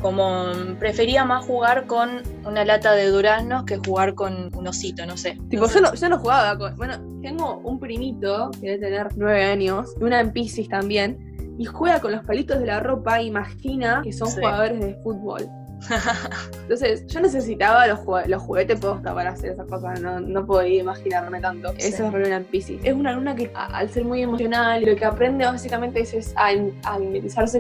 Como prefería más jugar con una lata de duraznos que jugar con un osito, no sé. tipo, yo no, yo no jugaba con. Bueno, tengo un primito que debe tener nueve años, y una en Pisces también, y juega con los palitos de la ropa imagina que son Sí. jugadores de fútbol. Entonces, yo necesitaba los, jue- los juguetes posta para hacer esas cosas, no, no podía imaginarme tanto. Sí. Eso es en Pisces. Es una luna que, al ser muy emocional, lo que aprende básicamente es, es a, a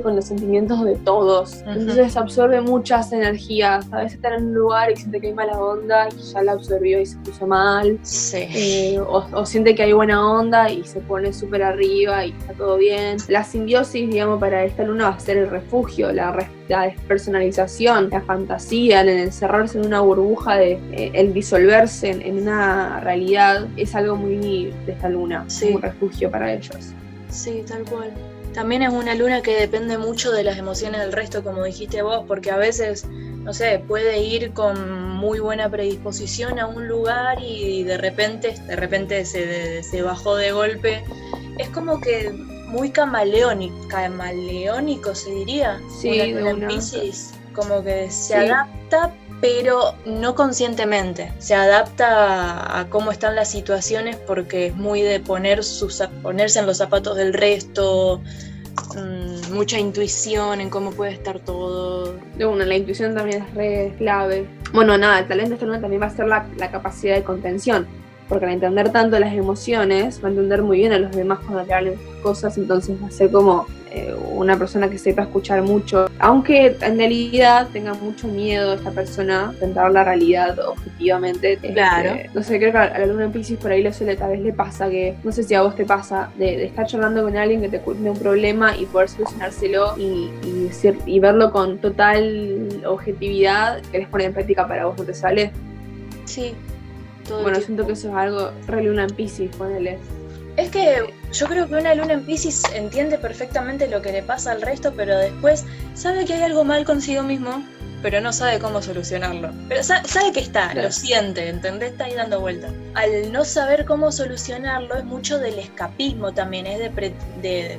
con los sentimientos de todos. Ujú. Entonces, absorbe muchas energías. A veces está en un lugar y siente que hay mala onda y ya la absorbió y se puso mal. Sí. Eh, o, o siente que hay buena onda y se pone súper arriba y está todo bien. La simbiosis, digamos, para esta luna va a ser el refugio, la, res- la despersonalización, la fantasía, el encerrarse en una burbuja, de, eh, el disolverse en, en una realidad, es algo muy de esta luna, Sí. un refugio para ellos. Sí, tal cual. También es una luna que depende mucho de las emociones del resto, como dijiste vos, porque a veces, no sé, puede ir con muy buena predisposición a un lugar y de repente, de repente se, se bajó de golpe. Es como que muy camaleónico, camaleónico se diría. Sí, una una. Como que se Sí. adapta pero no conscientemente. Se adapta a cómo están las situaciones porque es muy de poner sus, ponerse en los zapatos del resto, mm, mucha intuición en cómo puede estar todo. De una, la intuición también es re clave. Bueno, nada, el talento también va a ser la, la capacidad de contención. Porque al entender tanto las emociones, va a entender muy bien a los demás cuando le hablen cosas, entonces va a ser como eh, una persona que sepa escuchar mucho. Aunque en realidad tenga mucho miedo esta persona a enfrentar la realidad objetivamente. este, Claro. no sé, creo que a la luna en Pisces por ahí le suele, tal vez le pasa que, no sé si a vos te pasa, de, de estar charlando con alguien que te cuente un problema y poder solucionárselo y, y, decir- y verlo con total objetividad, querés poner en práctica para vos no te sale. Sí. Todo Bueno, siento que eso es algo re luna en Pisces, ponele. Es que yo creo que una luna en Pisces entiende perfectamente lo que le pasa al resto, pero después sabe que hay algo mal consigo mismo, pero no sabe cómo solucionarlo. Pero sa- sabe que está, Claro. lo siente, ¿entendés? Está ahí dando vueltas. Al no saber cómo solucionarlo es mucho del escapismo también, es de, pre- de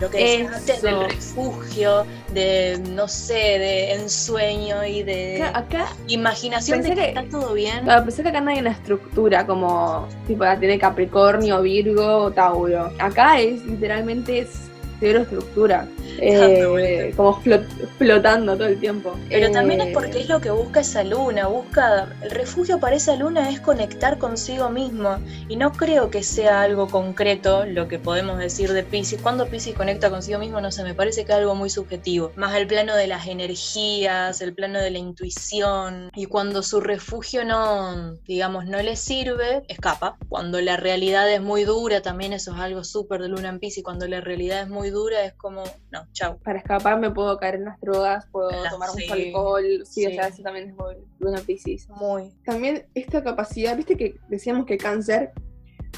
lo que decías antes, del refugio, de, no sé, de ensueño y de Acá, acá imaginación de que que- está todo bien. Claro, pensé que acá no hay una estructura como tipo la tiene Capricornio, Virgo o Tauro. Acá es literalmente es cero estructura. Eh, vuelta. como flot- flotando todo el tiempo. Pero también Eh, es porque es lo que busca esa luna, busca el refugio para esa luna es conectar consigo mismo y no creo que sea algo concreto lo que podemos decir de Pisces. Cuando Pisces conecta consigo mismo, no sé, me parece que es algo muy subjetivo, más el plano de las energías, el plano de la intuición y cuando su refugio no, digamos, no le sirve, escapa. Cuando la realidad es muy dura, también eso es algo súper de luna en Pisces, cuando la realidad es muy dura es como, no, chau. Para escapar me puedo caer en las drogas, puedo las- tomar sí, mucho alcohol. Sí, o sí. sea, eso también es muy luna Pisces. Muy. También esta capacidad, viste que decíamos que cáncer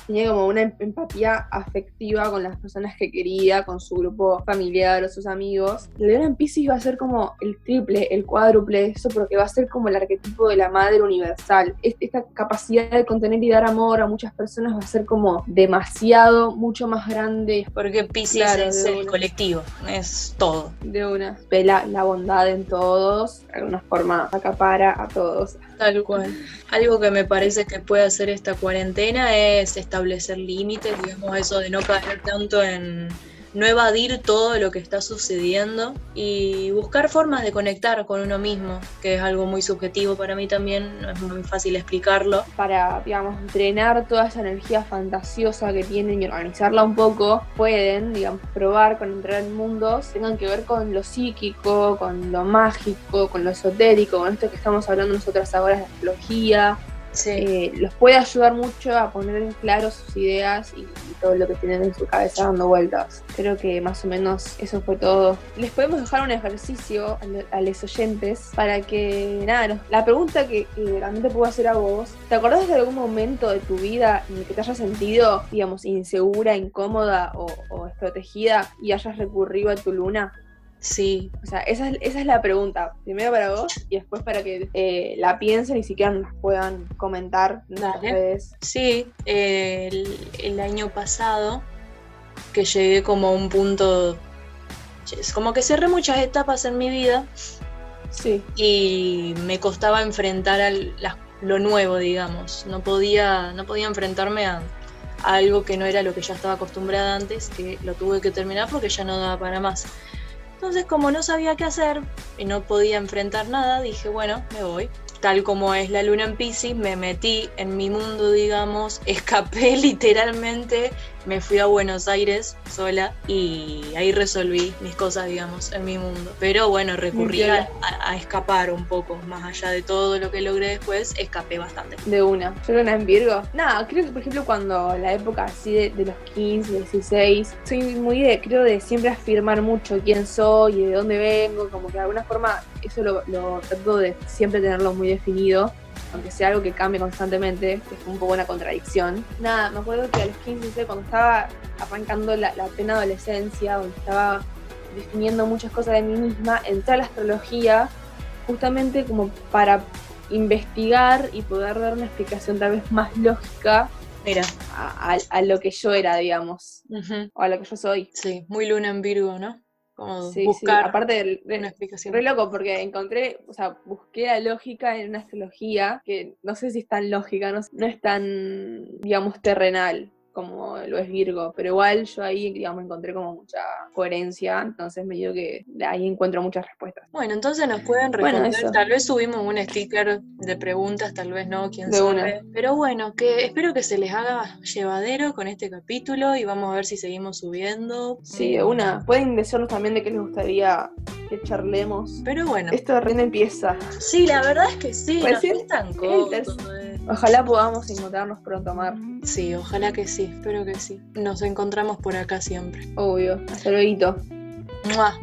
tenía como una em- empatía afectiva con las personas que quería, con su grupo familiar o sus amigos. Leona en Pisces va a ser como el triple, el cuádruple, eso porque va a ser como el arquetipo de la madre universal. Es- Esta capacidad de contener y dar amor a muchas personas va a ser como demasiado, mucho más grande Porque Pisces Claro, es de el una. colectivo, es todo. de una. Ve la, la bondad en todos, de alguna forma acapara a todos. Tal cual. Algo que me parece que puede hacer esta cuarentena es establecer límites, digamos, eso de no caer tanto en no evadir todo lo que está sucediendo y buscar formas de conectar con uno mismo, que es algo muy subjetivo para mí también, no es muy fácil explicarlo. Para, digamos, drenar toda esa energía fantasiosa que tienen y organizarla un poco, pueden, digamos, probar con entrar en mundos tengan que ver con lo psíquico, con lo mágico, con lo esotérico, con esto que estamos hablando nosotras ahora de astrología, eh, los puede ayudar mucho a poner en claro sus ideas y, todo lo que tienen en su cabeza dando vueltas. Creo que más o menos eso fue todo. Les podemos dejar un ejercicio a, los oyentes para que, nada, la pregunta que, realmente puedo hacer a vos, ¿te acordás de algún momento de tu vida en el que te hayas sentido, digamos, insegura, incómoda o, o desprotegida y hayas recurrido a tu luna? Sí. O sea, esa es, esa es la pregunta. Primero para vos y después para que eh, la piensen y si quieran nos puedan comentar en las redes. Sí, el, año pasado que llegué como a un punto. Como que cerré muchas etapas en mi vida. Sí. Y me costaba enfrentar al, lo nuevo, digamos. No podía, no podía enfrentarme a, a algo que no era lo que ya estaba acostumbrada antes, que lo tuve que terminar porque ya no daba para más. Entonces, como no sabía qué hacer y no podía enfrentar nada, dije, bueno, me voy tal como es la luna en Pisces, me metí en mi mundo, digamos, escapé literalmente, me fui a Buenos Aires sola y ahí resolví mis cosas, digamos, en mi mundo. Pero bueno, recurrí a, escapar un poco, más allá de todo lo que logré después, escapé bastante. De una. ¿Yo luna en Virgo? Nada, creo que por ejemplo cuando la época así de, los 15, 16, soy muy de, creo, de siempre afirmar mucho quién soy y de dónde vengo, como que de alguna forma eso lo, lo trato de siempre tenerlo muy definido, aunque sea algo que cambie constantemente, es un poco una contradicción. Nada, me acuerdo que a los 15, cuando estaba arrancando la, la plena adolescencia, donde estaba definiendo muchas cosas de mí misma, entré a la astrología justamente como para investigar y poder dar una explicación tal vez más lógica Mira. A, lo que yo era, digamos, o a lo que yo soy. Sí, muy luna en Virgo, ¿no? Sí, buscar aparte de, una explicación. Re loco, porque encontré, o sea, busqué la lógica en una astrología que no sé si es tan lógica, no, no es tan, digamos, terrenal como lo es Virgo, pero igual yo ahí, digamos, encontré como mucha coherencia, entonces me digo que ahí encuentro muchas respuestas. Bueno, entonces nos pueden responder, tal vez subimos un sticker de preguntas, tal vez no, quién sabe. Pero bueno, que espero que se les haga llevadero con este capítulo y vamos a ver si seguimos subiendo. Sí, de una. Pueden decirnos también de qué les gustaría que charlemos. Pero bueno. Esto recién empieza. Sí, la verdad es que sí, no es tan Ojalá podamos encontrarnos pronto, Mar. Sí, ojalá que sí, espero que sí. Nos encontramos por acá siempre. Obvio. Hasta luego. ¡Mua!